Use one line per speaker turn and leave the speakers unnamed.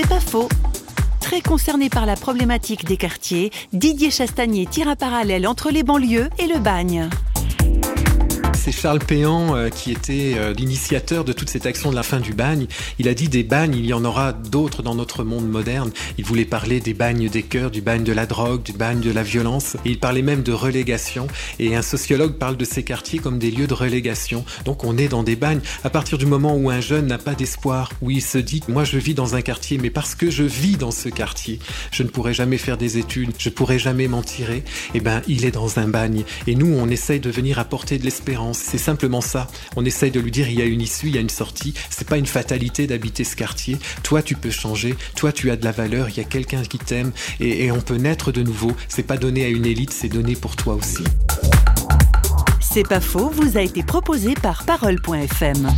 C'est pas faux. Très concerné par la problématique des quartiers, Didier Chastanier tire un parallèle entre les banlieues et le bagne
Charles Péan euh, qui était euh, l'initiateur de toute cette action de la fin du bagne. Il a dit des bagnes, il y en aura d'autres dans notre monde moderne. Il voulait parler des bagnes des cœurs, du bagne de la drogue, du bagne de la violence. Il parlait même de relégation. Et un sociologue parle de ces quartiers comme des lieux de relégation. Donc on est dans des bagnes. À partir du moment où un jeune n'a pas d'espoir, où il se dit, moi je vis dans un quartier, mais parce que je vis dans ce quartier, je ne pourrai jamais faire des études, je pourrai jamais m'en tirer, eh ben il est dans un bagne. Et nous, on essaye de venir apporter de l'espérance c'est simplement ça. On essaye de lui dire il y a une issue, il y a une sortie. C'est pas une fatalité d'habiter ce quartier. Toi, tu peux changer. Toi, tu as de la valeur. Il y a quelqu'un qui t'aime et, on peut naître de nouveau. C'est pas donné à une élite, c'est donné pour toi aussi.
C'est pas faux, vous a été proposé par parole.fm.